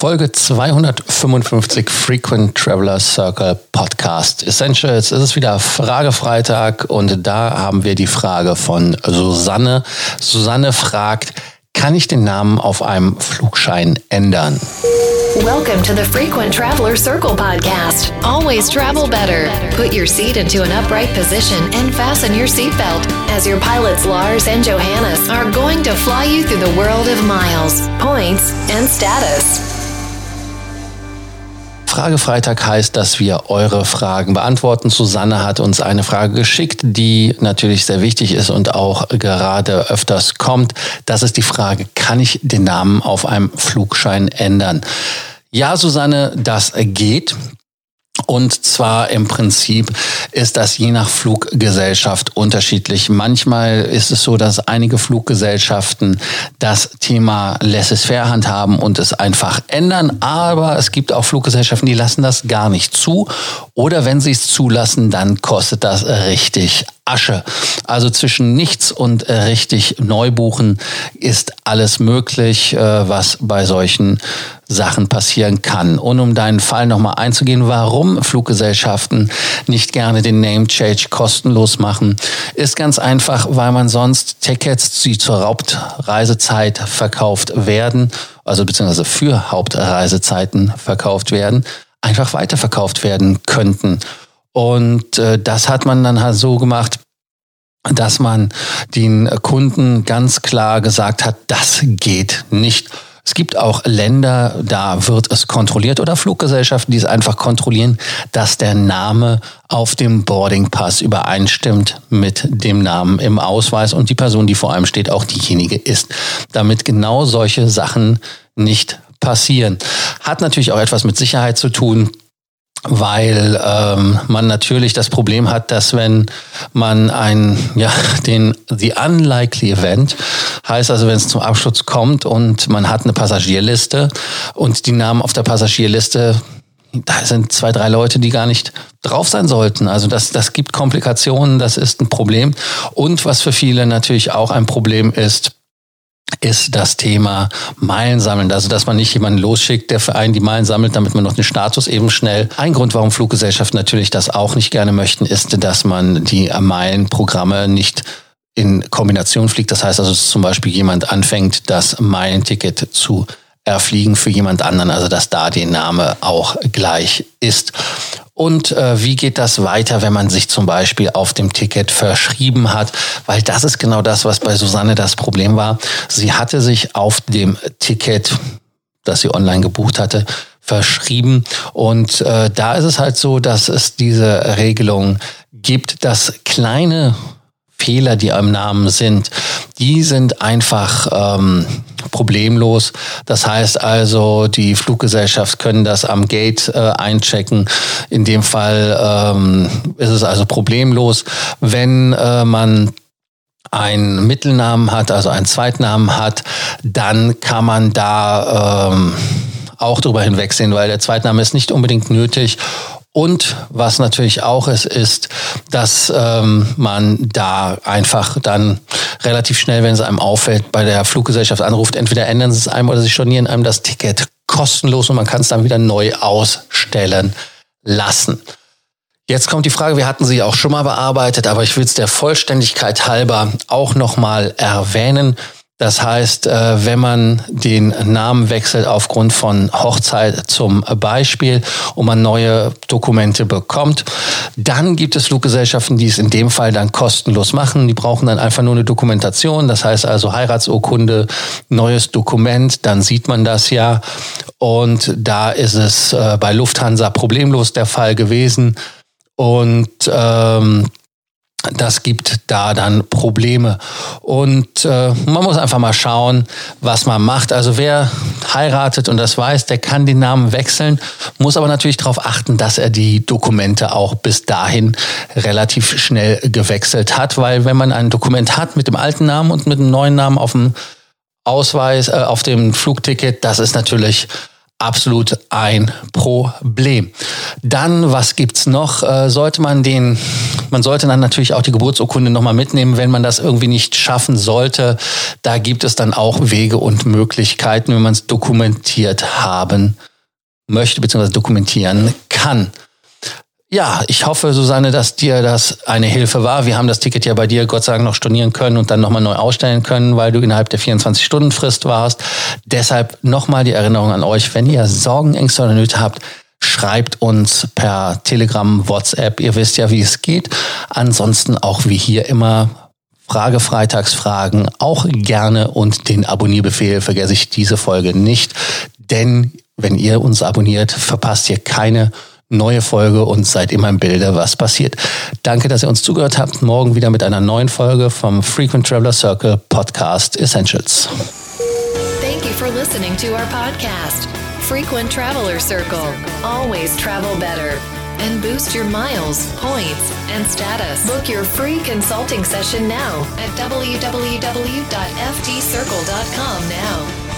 Folge 255 Frequent Traveler Circle Podcast Essentials. Es ist wieder Fragefreitag und da haben wir die Frage von Susanne. Susanne fragt, kann ich den Namen auf einem Flugschein ändern? Welcome to the Frequent Traveler Circle podcast. Always travel better. Put your seat into an upright position and fasten your seatbelt as your pilots Lars and Johannes are going to fly you through the world of miles, points, and status. Fragefreitag heißt, dass wir eure Fragen beantworten. Susanne hat uns eine Frage geschickt, die natürlich sehr wichtig ist und auch gerade öfters kommt. Das ist die Frage, kann ich den Namen auf einem Flugschein ändern? Ja, Susanne, das geht. Und zwar im Prinzip ist das je nach Fluggesellschaft unterschiedlich. Manchmal ist es so, dass einige Fluggesellschaften das Thema laissez-faire handhaben und es einfach ändern. Aber es gibt auch Fluggesellschaften, die lassen das gar nicht zu. Oder wenn sie es zulassen, dann kostet das richtig Asche. Also zwischen nichts und äh, richtig Neubuchen ist alles möglich, äh, was bei solchen Sachen passieren kann. Und um deinen Fall nochmal einzugehen, warum Fluggesellschaften nicht gerne den Name Change kostenlos machen, ist ganz einfach, weil man sonst Tickets, die zur Hauptreisezeit verkauft werden, also beziehungsweise für Hauptreisezeiten verkauft werden, einfach weiterverkauft werden könnten. Und äh, das hat man dann halt so gemacht, dass man den Kunden ganz klar gesagt hat, das geht nicht. Es gibt auch Länder, da wird es kontrolliert oder Fluggesellschaften, die es einfach kontrollieren, dass der Name auf dem Boarding Pass übereinstimmt mit dem Namen im Ausweis und die Person, die vor allem steht, auch diejenige ist, damit genau solche Sachen nicht passieren. Hat natürlich auch etwas mit Sicherheit zu tun weil ähm, man natürlich das Problem hat, dass wenn man ein, ja, den The Unlikely Event, heißt also, wenn es zum Absturz kommt und man hat eine Passagierliste und die Namen auf der Passagierliste da sind zwei, drei Leute, die gar nicht drauf sein sollten. Also das, das gibt Komplikationen, das ist ein Problem. Und was für viele natürlich auch ein Problem ist, ist das Thema Meilen sammeln. Also, dass man nicht jemanden losschickt, der für einen die Meilen sammelt, damit man noch den Status eben schnell. Ein Grund, warum Fluggesellschaften natürlich das auch nicht gerne möchten, ist, dass man die Meilenprogramme nicht in Kombination fliegt. Das heißt also, dass zum Beispiel jemand anfängt, das Meilenticket zu erfliegen für jemand anderen, also dass da der Name auch gleich ist. Und äh, wie geht das weiter, wenn man sich zum Beispiel auf dem Ticket verschrieben hat? Weil das ist genau das, was bei Susanne das Problem war. Sie hatte sich auf dem Ticket, das sie online gebucht hatte, verschrieben. Und äh, da ist es halt so, dass es diese Regelung gibt, dass kleine Fehler, die am Namen sind, die sind einfach ähm, problemlos. Das heißt also, die Fluggesellschaft können das am Gate äh, einchecken. In dem Fall ähm, ist es also problemlos, wenn äh, man einen Mittelnamen hat, also einen Zweitnamen hat, dann kann man da ähm, auch drüber hinwegsehen, weil der Zweitname ist nicht unbedingt nötig und was natürlich auch ist, ist, dass ähm, man da einfach dann relativ schnell, wenn es einem auffällt, bei der Fluggesellschaft anruft, entweder ändern sie es einem oder sie stornieren einem das Ticket kostenlos und man kann es dann wieder neu ausstellen lassen. Jetzt kommt die Frage, wir hatten sie auch schon mal bearbeitet, aber ich will es der Vollständigkeit halber auch nochmal erwähnen. Das heißt, äh, wenn man den Namen wechselt aufgrund von Hochzeit zum Beispiel und man neue Dokumente bekommt, dann gibt es Fluggesellschaften, die es in dem Fall dann kostenlos machen. Die brauchen dann einfach nur eine Dokumentation. Das heißt also Heiratsurkunde, neues Dokument, dann sieht man das ja. Und da ist es äh, bei Lufthansa problemlos der Fall gewesen. Und ähm, das gibt da dann Probleme. Und äh, man muss einfach mal schauen, was man macht. Also wer heiratet und das weiß, der kann den Namen wechseln, muss aber natürlich darauf achten, dass er die Dokumente auch bis dahin relativ schnell gewechselt hat. Weil wenn man ein Dokument hat mit dem alten Namen und mit dem neuen Namen auf dem Ausweis, äh, auf dem Flugticket, das ist natürlich absolut ein Problem. Dann, was gibt's noch? Äh, sollte man den, man sollte dann natürlich auch die Geburtsurkunde nochmal mitnehmen, wenn man das irgendwie nicht schaffen sollte. Da gibt es dann auch Wege und Möglichkeiten, wenn man es dokumentiert haben möchte, beziehungsweise dokumentieren kann. Ja, ich hoffe, Susanne, dass dir das eine Hilfe war. Wir haben das Ticket ja bei dir Gott sei Dank noch stornieren können und dann nochmal neu ausstellen können, weil du innerhalb der 24-Stunden-Frist warst. Deshalb nochmal die Erinnerung an euch, wenn ihr Sorgen, Ängste oder Nöte habt, schreibt uns per Telegram, WhatsApp. Ihr wisst ja, wie es geht. Ansonsten auch wie hier immer Frage Freitagsfragen auch gerne und den Abonnierbefehl vergesse ich diese Folge nicht, denn wenn ihr uns abonniert, verpasst ihr keine neue Folge und seid immer im Bilde, was passiert. Danke, dass ihr uns zugehört habt. Morgen wieder mit einer neuen Folge vom Frequent Traveler Circle Podcast Essentials. Thank you for listening to our podcast, Frequent Traveler Circle. Always travel better. And boost your miles, points, and status. Book your free consulting session now at www.ftcircle.com now.